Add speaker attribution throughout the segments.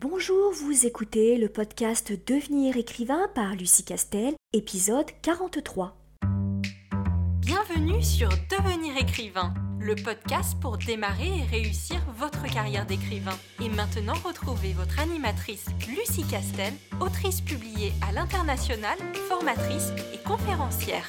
Speaker 1: Bonjour, vous écoutez le podcast Devenir écrivain par Lucie Castel, épisode 43.
Speaker 2: Bienvenue sur Devenir écrivain, le podcast pour démarrer et réussir votre carrière d'écrivain. Et maintenant, retrouvez votre animatrice Lucie Castel, autrice publiée à l'international, formatrice et conférencière.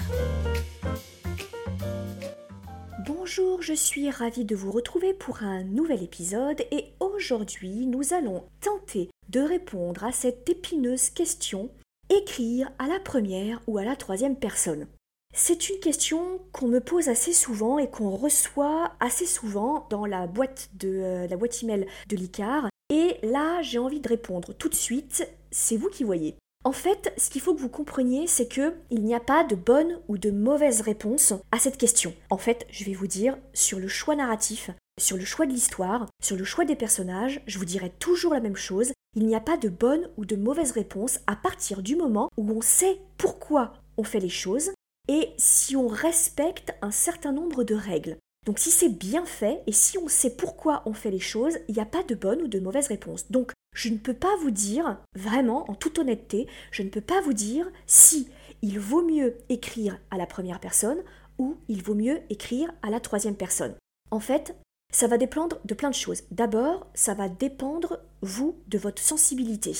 Speaker 1: Bonjour, je suis ravie de vous retrouver pour un nouvel épisode et aujourd'hui nous allons tenter de répondre à cette épineuse question écrire à la première ou à la troisième personne. C'est une question qu'on me pose assez souvent et qu'on reçoit assez souvent dans la boîte de euh, la boîte email de l'ICAR. Et là, j'ai envie de répondre tout de suite. C'est vous qui voyez. En fait, ce qu'il faut que vous compreniez, c'est que il n'y a pas de bonne ou de mauvaise réponse à cette question. En fait, je vais vous dire sur le choix narratif, sur le choix de l'histoire, sur le choix des personnages, je vous dirai toujours la même chose. Il n'y a pas de bonne ou de mauvaise réponse à partir du moment où on sait pourquoi on fait les choses et si on respecte un certain nombre de règles. Donc si c'est bien fait et si on sait pourquoi on fait les choses, il n'y a pas de bonne ou de mauvaise réponse. Donc je ne peux pas vous dire, vraiment, en toute honnêteté, je ne peux pas vous dire si il vaut mieux écrire à la première personne ou il vaut mieux écrire à la troisième personne. En fait, ça va dépendre de plein de choses. D'abord, ça va dépendre, vous, de votre sensibilité.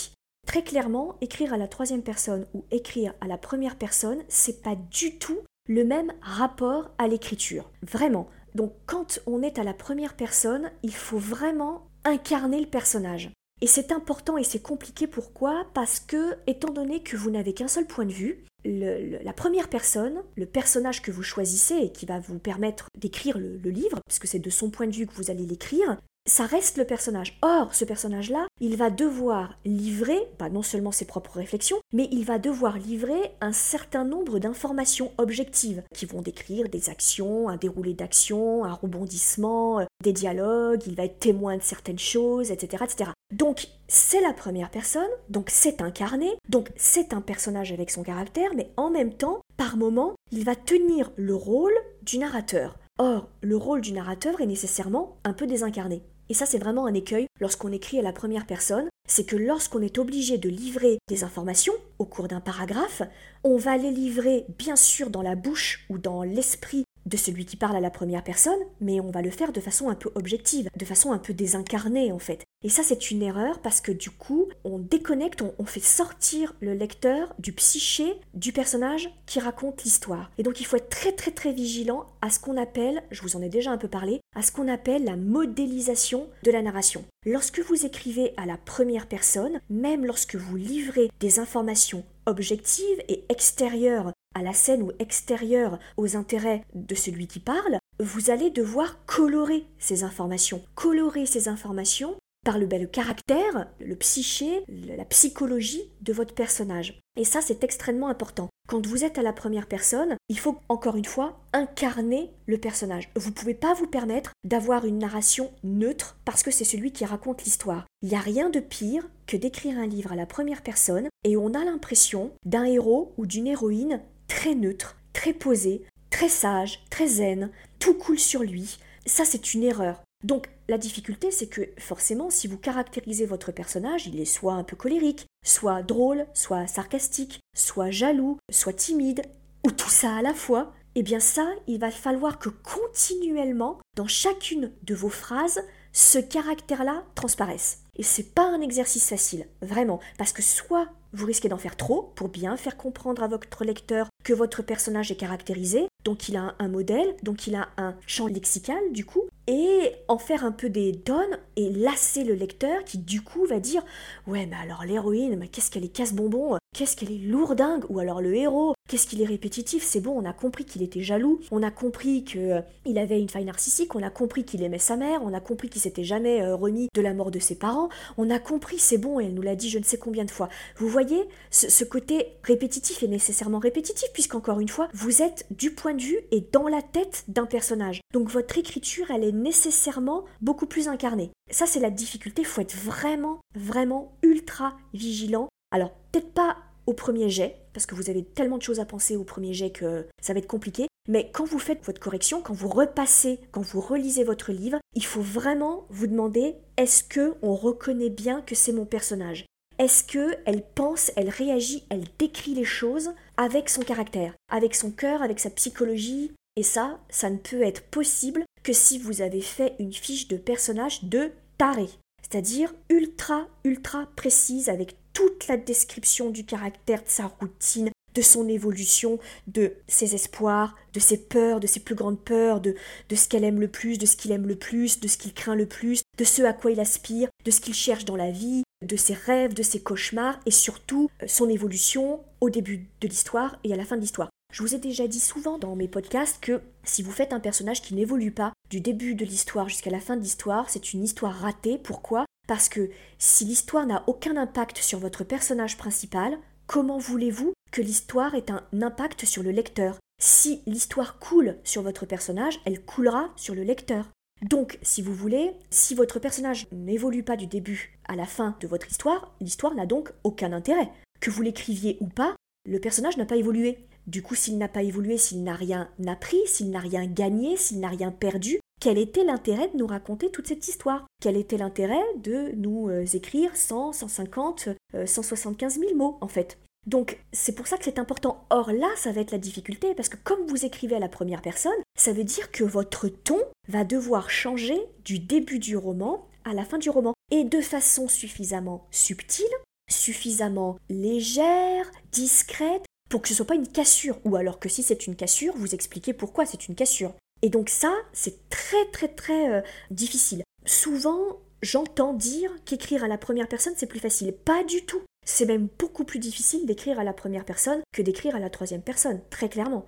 Speaker 1: Très clairement, écrire à la troisième personne ou écrire à la première personne, c'est pas du tout le même rapport à l'écriture. Vraiment. Donc quand on est à la première personne, il faut vraiment incarner le personnage. Et c'est important et c'est compliqué pourquoi? Parce que, étant donné que vous n'avez qu'un seul point de vue, la première personne, le personnage que vous choisissez et qui va vous permettre d'écrire le, le livre, puisque c'est de son point de vue que vous allez l'écrire, ça reste le personnage. Or, ce personnage-là, il va devoir livrer, pas non seulement ses propres réflexions, mais il va devoir livrer un certain nombre d'informations objectives qui vont décrire des actions, un déroulé d'actions, un rebondissement, euh, des dialogues, il va être témoin de certaines choses, etc. etc. Donc, c'est la première personne, donc c'est incarné, donc c'est un personnage avec son caractère, mais en même temps, par moment, il va tenir le rôle du narrateur. Or, le rôle du narrateur est nécessairement un peu désincarné. Et ça, c'est vraiment un écueil lorsqu'on écrit à la première personne, c'est que lorsqu'on est obligé de livrer des informations au cours d'un paragraphe, on va les livrer bien sûr dans la bouche ou dans l'esprit de celui qui parle à la première personne, mais on va le faire de façon un peu objective, de façon un peu désincarnée en fait. Et ça c'est une erreur parce que du coup on déconnecte, on, fait sortir le lecteur du psyché du personnage qui raconte l'histoire. Et donc il faut être très très très vigilant à ce qu'on appelle, je vous en ai déjà un peu parlé, à ce qu'on appelle la modélisation de la narration. Lorsque vous écrivez à la première personne, même lorsque vous livrez des informations objectives et extérieures à la scène ou extérieure aux intérêts de celui qui parle, vous allez devoir colorer ces informations. Colorer ces informations par le, bel caractère, le psyché, la psychologie de votre personnage. Et ça, c'est extrêmement important. Quand vous êtes à la première personne, il faut encore une fois incarner le personnage. Vous ne pouvez pas vous permettre d'avoir une narration neutre parce que c'est celui qui raconte l'histoire. Il n'y a rien de pire que d'écrire un livre à la première personne et on a l'impression d'un héros ou d'une héroïne très neutre, très posé, très sage, très zen, tout coule sur lui. Ça, c'est une erreur. Donc, la difficulté, c'est que forcément, si vous caractérisez votre personnage, il est soit un peu colérique, soit drôle, soit sarcastique, soit jaloux, soit timide, ou tout ça à la fois, eh bien ça, il va falloir que continuellement, dans chacune de vos phrases, ce caractère-là transparaisse. Et c'est pas un exercice facile, vraiment, parce que soit vous risquez d'en faire trop pour bien faire comprendre à votre lecteur que votre personnage est caractérisé, donc il a un modèle, donc il a un champ lexical du coup, et en faire un peu des donnes et lasser le lecteur qui du coup va dire ouais mais alors l'héroïne mais qu'est-ce qu'elle est casse-bonbon qu'est-ce qu'elle est lourdingue ou alors le héros qu'est-ce qu'il est répétitif c'est bon on a compris qu'il était jaloux on a compris que euh, avait une faille narcissique on a compris qu'il aimait sa mère on a compris qu'il s'était jamais euh, remis de la mort de ses parents on a compris c'est bon et elle nous l'a dit je ne sais combien de fois vous voyez ce, ce côté répétitif est nécessairement répétitif puisqu'encore une fois vous êtes du point de vue et dans la tête d'un personnage donc votre écriture elle est nécessairement beaucoup plus incarné. Ça, c'est la difficulté. Il faut être vraiment, vraiment ultra vigilant. Alors, peut-être pas au premier jet, parce que vous avez tellement de choses à penser au premier jet que ça va être compliqué. Mais quand vous faites votre correction, quand vous repassez, quand vous relisez votre livre, il faut vraiment vous demander est-ce que on reconnaît bien que c'est mon personnage? Est-ce que elle pense, elle réagit, elle décrit les choses avec son caractère, avec son cœur, avec sa psychologie? Et ça, ça ne peut être possible que si vous avez fait une fiche de personnage de taré, c'est-à-dire ultra ultra précise avec toute la description du caractère, de sa routine, de son évolution, de ses espoirs, de ses peurs, de ses plus grandes peurs, de, de ce qu'elle aime le plus, de ce qu'il aime le plus, de ce qu'il craint le plus, de ce à quoi il aspire, de ce qu'il cherche dans la vie, de ses rêves, de ses cauchemars, et surtout euh, son évolution au début de l'histoire et à la fin de l'histoire. Je vous ai déjà dit souvent dans mes podcasts que si vous faites un personnage qui n'évolue pas du début de l'histoire jusqu'à la fin de l'histoire, c'est une histoire ratée. Pourquoi? Parce que si l'histoire n'a aucun impact sur votre personnage principal, comment voulez-vous que l'histoire ait un impact sur le lecteur? Si l'histoire coule sur votre personnage, elle coulera sur le lecteur. Donc, si vous voulez, si votre personnage n'évolue pas du début à la fin de votre histoire, l'histoire n'a donc aucun intérêt. Que vous l'écriviez ou pas, le personnage n'a pas évolué. Du coup, s'il n'a pas évolué, s'il n'a rien appris, s'il n'a rien gagné, s'il n'a rien perdu, quel était l'intérêt de nous raconter toute cette histoire? Quel était l'intérêt de nous euh, écrire 100, 150, 175 000 mots, en fait? Donc c'est pour ça que c'est important. Or là, ça va être la difficulté, parce que comme vous écrivez à la première personne, ça veut dire que votre ton va devoir changer du début du roman à la fin du roman, et de façon suffisamment subtile, suffisamment légère, discrète, pour que ce soit pas une cassure, ou alors que si c'est une cassure, vous expliquez pourquoi c'est une cassure. Et donc ça, c'est très très très euh, difficile. Souvent, j'entends dire qu'écrire à la première personne, c'est plus facile. Pas du tout. C'est même beaucoup plus difficile d'écrire à la première personne que d'écrire à la troisième personne, très clairement.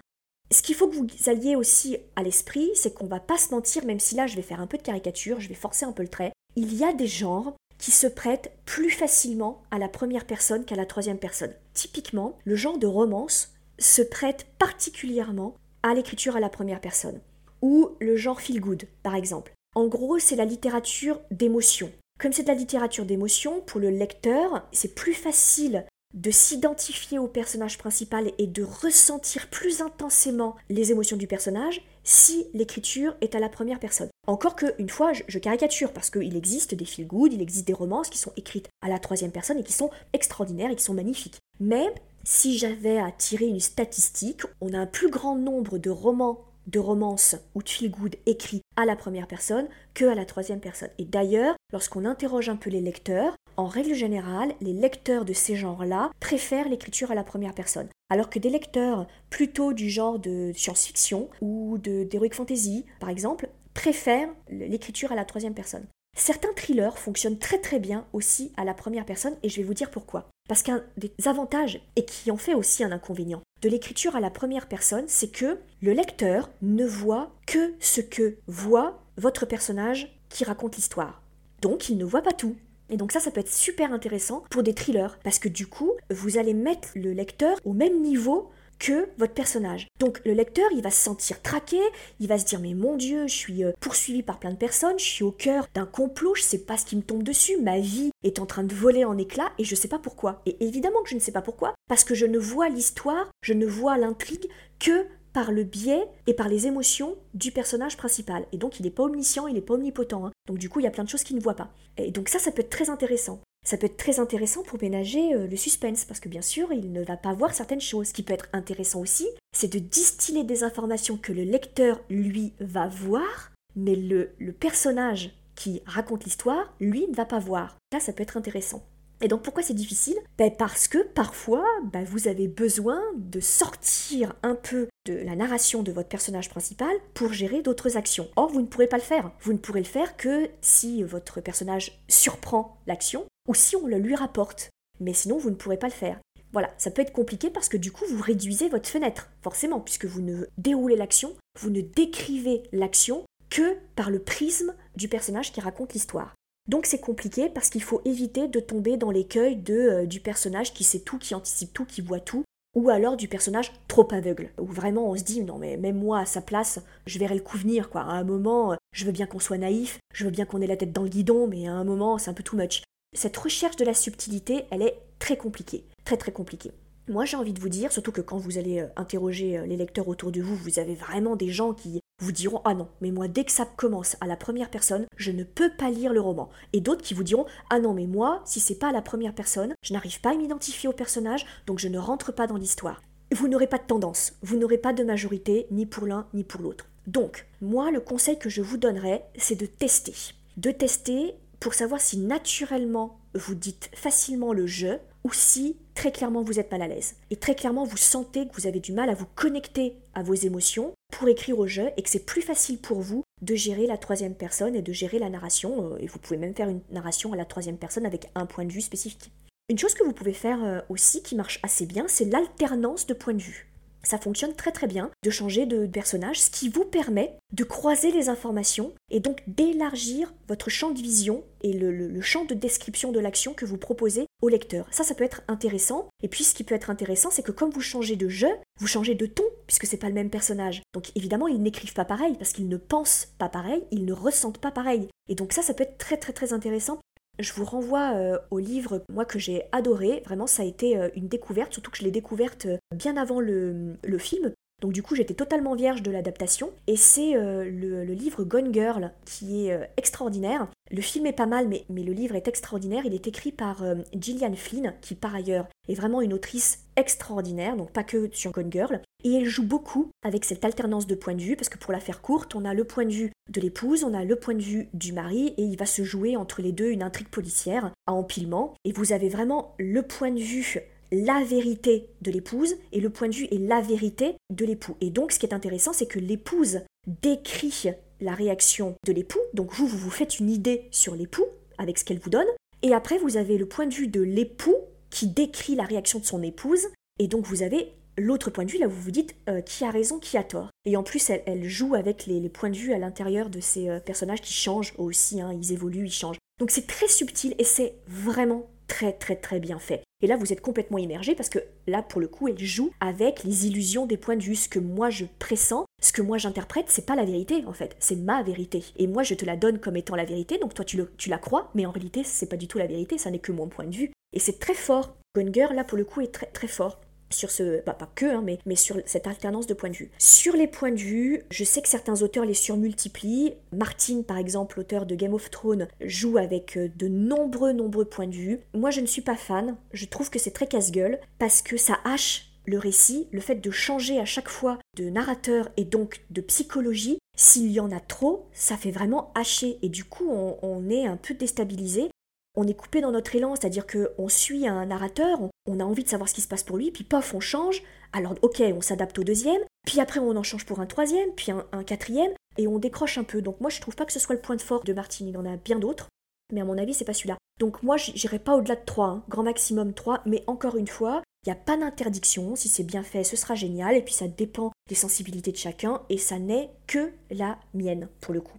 Speaker 1: Ce qu'il faut que vous alliez aussi à l'esprit, c'est qu'on va pas se mentir, même si là je vais faire un peu de caricature, je vais forcer un peu le trait. Il y a des genres qui se prêtent plus facilement à la première personne qu'à la troisième personne. Typiquement, le genre de romance se prête particulièrement à l'écriture à la première personne. Ou le genre feel good, par exemple. En gros, c'est la littérature d'émotion. Comme c'est de la littérature d'émotion, pour le lecteur, c'est plus facile de s'identifier au personnage principal et de ressentir plus intensément les émotions du personnage si l'écriture est à la première personne. Encore que, une fois, je, caricature parce qu'il existe des feel good, il existe des romances qui sont écrites à la troisième personne et qui sont extraordinaires et qui sont magnifiques. Mais si j'avais à tirer une statistique, on a un plus grand nombre de romans de romance ou de feel good écrit à la première personne que à la troisième personne. Et d'ailleurs, lorsqu'on interroge un peu les lecteurs, en règle générale, les lecteurs de ces genres-là préfèrent l'écriture à la première personne. Alors que des lecteurs plutôt du genre de science-fiction ou d'heroic fantasy, par exemple, préfèrent l'écriture à la troisième personne. Certains thrillers fonctionnent très très bien aussi à la première personne et je vais vous dire pourquoi. Parce qu'un des avantages, et qui en fait aussi un inconvénient, de l'écriture à la première personne, c'est que le lecteur ne voit que ce que voit votre personnage qui raconte l'histoire. Donc il ne voit pas tout. Et donc ça, ça peut être super intéressant pour des thrillers, parce que du coup, vous allez mettre le lecteur au même niveau que votre personnage. Donc le lecteur, il va se sentir traqué, il va se dire mais mon dieu, je suis euh, poursuivi par plein de personnes, je suis au cœur d'un complot, je sais pas ce qui me tombe dessus, ma vie est en train de voler en éclats et je sais pas pourquoi. Et évidemment que je ne sais pas pourquoi, parce que je ne vois l'histoire, je ne vois l'intrigue que par le biais et par les émotions du personnage principal. Et donc il n'est pas omniscient, il n'est pas omnipotent. Hein. Donc du coup, il y a plein de choses qu'il ne voit pas. Et donc ça, ça peut être très intéressant. Ça peut être très intéressant pour ménager euh, le suspense, parce que bien sûr, il ne va pas voir certaines choses. Ce qui peut être intéressant aussi, c'est de distiller des informations que le lecteur, lui, va voir, mais le, le personnage qui raconte l'histoire, lui, ne va pas voir. Là, ça peut être intéressant. Et donc pourquoi c'est difficile? Ben Parce que parfois, ben vous avez besoin de sortir un peu de la narration de votre personnage principal pour gérer d'autres actions. Or, vous ne pourrez pas le faire. Vous ne pourrez le faire que si votre personnage surprend l'action ou si on le lui rapporte. Mais sinon, vous ne pourrez pas le faire. Voilà, ça peut être compliqué parce que du coup, vous réduisez votre fenêtre, forcément, puisque vous ne déroulez l'action, vous ne décrivez l'action que par le prisme du personnage qui raconte l'histoire. Donc c'est compliqué parce qu'il faut éviter de tomber dans l'écueil de, euh, du personnage qui sait tout, qui anticipe tout, qui voit tout, ou alors du personnage trop aveugle, où vraiment on se dit non mais même moi à sa place, je verrais le coup venir. À un moment, euh, je veux bien qu'on soit naïf, je veux bien qu'on ait la tête dans le guidon, mais à un moment c'est un peu too much. Cette recherche de la subtilité, elle est très compliquée, très très compliquée. Moi, j'ai envie de vous dire, surtout que quand vous allez euh, interroger les lecteurs autour de vous, vous avez vraiment des gens qui vous diront Ah non, mais moi, dès que ça commence à la première personne, je ne peux pas lire le roman. Et d'autres qui vous diront Ah non, mais moi, si c'est pas à la première personne, je n'arrive pas à m'identifier au personnage, donc je ne rentre pas dans l'histoire. Vous n'aurez pas de tendance, vous n'aurez pas de majorité, ni pour l'un, ni pour l'autre. Donc, moi, le conseil que je vous donnerais, c'est de tester. De tester pour savoir si naturellement vous dites facilement le je ou si très clairement vous êtes mal à l'aise. Et très clairement vous sentez que vous avez du mal à vous connecter à vos émotions pour écrire au jeu et que c'est plus facile pour vous de gérer la troisième personne et de gérer la narration. Euh, et vous pouvez même faire une narration à la troisième personne avec un point de vue spécifique. Une chose que vous pouvez faire euh, aussi qui marche assez bien, c'est l'alternance de points de vue ça fonctionne très très bien de changer de personnage, ce qui vous permet de croiser les informations et donc d'élargir votre champ de vision et le, champ de description de l'action que vous proposez au lecteur. Ça, ça peut être intéressant. Et puis, ce qui peut être intéressant, c'est que comme vous changez de jeu, vous changez de ton, puisque c'est pas le même personnage. Donc, évidemment, ils n'écrivent pas pareil, parce qu'ils ne pensent pas pareil, ils ne ressentent pas pareil. Et donc, ça, ça peut être très très très intéressant je vous renvoie euh, au livre, moi, que j'ai adoré. Vraiment, ça a été euh, une découverte, surtout que je l'ai découverte euh, bien avant le, film. Donc du coup, j'étais totalement vierge de l'adaptation. Et c'est le, livre Gone Girl qui est extraordinaire. Le film est pas mal, mais, mais, le livre est extraordinaire. Il est écrit par Gillian Flynn, qui par ailleurs est vraiment une autrice extraordinaire, donc pas que sur Gone Girl. Et elle joue beaucoup avec cette alternance de points de vue, parce que pour la faire courte, on a le point de vue de l'épouse, on a le point de vue du mari, et il va se jouer entre les deux une intrigue policière à empilement. Et vous avez vraiment le point de vue la vérité de l'épouse et le point de vue et la vérité de l'époux. Et donc ce qui est intéressant, c'est que l'épouse décrit la réaction de l'époux, donc vous, vous vous faites une idée sur l'époux avec ce qu'elle vous donne, et après vous avez le point de vue de l'époux qui décrit la réaction de son épouse, et donc vous avez l'autre point de vue, là vous vous dites euh, qui a raison, qui a tort. Et en plus, elle, joue avec les, points de vue à l'intérieur de ces euh, personnages qui changent aussi, hein, ils évoluent, ils changent. Donc c'est très subtil et c'est vraiment très très très bien fait. Et là, vous êtes complètement immergé parce que là, pour le coup, elle joue avec les illusions des points de vue. Ce que moi je pressens, ce que moi j'interprète, c'est pas la vérité en fait, c'est ma vérité. Et moi, je te la donne comme étant la vérité, donc toi tu, tu la crois, mais en réalité, c'est pas du tout la vérité, ça n'est que mon point de vue. Et c'est très fort. Gonger, là, pour le coup, est très très fort sur ce, bah, pas que, hein, mais, sur cette alternance de points de vue. Sur les points de vue, je sais que certains auteurs les surmultiplient. Martin, par exemple, l'auteur de Game of Thrones, joue avec euh, de nombreux, nombreux points de vue. Moi, je ne suis pas fan. Je trouve que c'est très casse-gueule parce que ça hache le récit, le fait de changer à chaque fois de narrateur et donc de psychologie, s'il y en a trop, ça fait vraiment hacher et du coup on est un peu déstabilisé on est coupé dans notre élan, c'est-à-dire qu'on suit un narrateur, on, a envie de savoir ce qui se passe pour lui, puis pof, on change. Alors ok, on s'adapte au deuxième, puis après on en change pour un troisième, puis un, quatrième, et on décroche un peu. Donc moi je trouve pas que ce soit le point de force de Martin, il en a bien d'autres, mais à mon avis c'est pas celui-là. Donc moi j'irai pas au-delà de 3, hein. grand maximum 3, mais encore une fois, il n'y a pas d'interdiction, si c'est bien fait ce sera génial, et puis ça dépend des sensibilités de chacun, et ça n'est que la mienne pour le coup.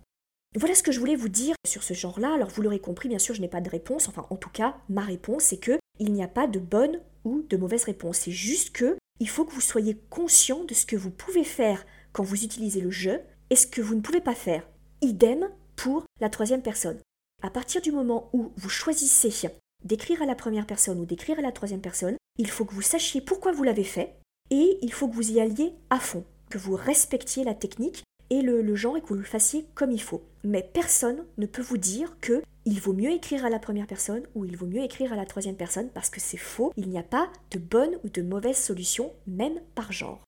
Speaker 1: Voilà ce que je voulais vous dire sur ce genre-là. Alors vous l'aurez compris, bien sûr, je n'ai pas de réponse. Enfin, en tout cas, ma réponse, c'est que il n'y a pas de bonne ou de mauvaise réponse. C'est juste que il faut que vous soyez conscient de ce que vous pouvez faire quand vous utilisez le jeu et ce que vous ne pouvez pas faire. Idem pour la troisième personne. À partir du moment où vous choisissez d'écrire à la première personne ou d'écrire à la troisième personne, il faut que vous sachiez pourquoi vous l'avez fait et il faut que vous y alliez à fond, que vous respectiez la technique et le, genre et que vous le fassiez comme il faut. Mais personne ne peut vous dire que il vaut mieux écrire à la première personne ou il vaut mieux écrire à la troisième personne parce que c'est faux. Il n'y a pas de bonne ou de mauvaise solution, même par genre.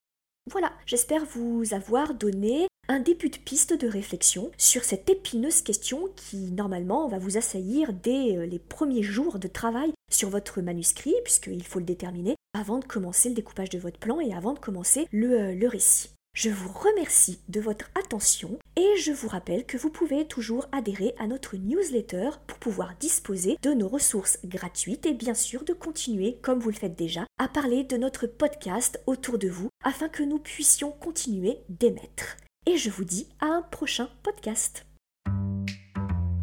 Speaker 1: Voilà, j'espère vous avoir donné un début de piste de réflexion sur cette épineuse question qui normalement va vous assaillir dès euh, les premiers jours de travail sur votre manuscrit, puisqu'il faut le déterminer avant de commencer le découpage de votre plan et avant de commencer le, euh, le récit. Je vous remercie de votre attention et je vous rappelle que vous pouvez toujours adhérer à notre newsletter pour pouvoir disposer de nos ressources gratuites et bien sûr de continuer, comme vous le faites déjà, à parler de notre podcast autour de vous afin que nous puissions continuer d'émettre. Et je vous dis à un prochain podcast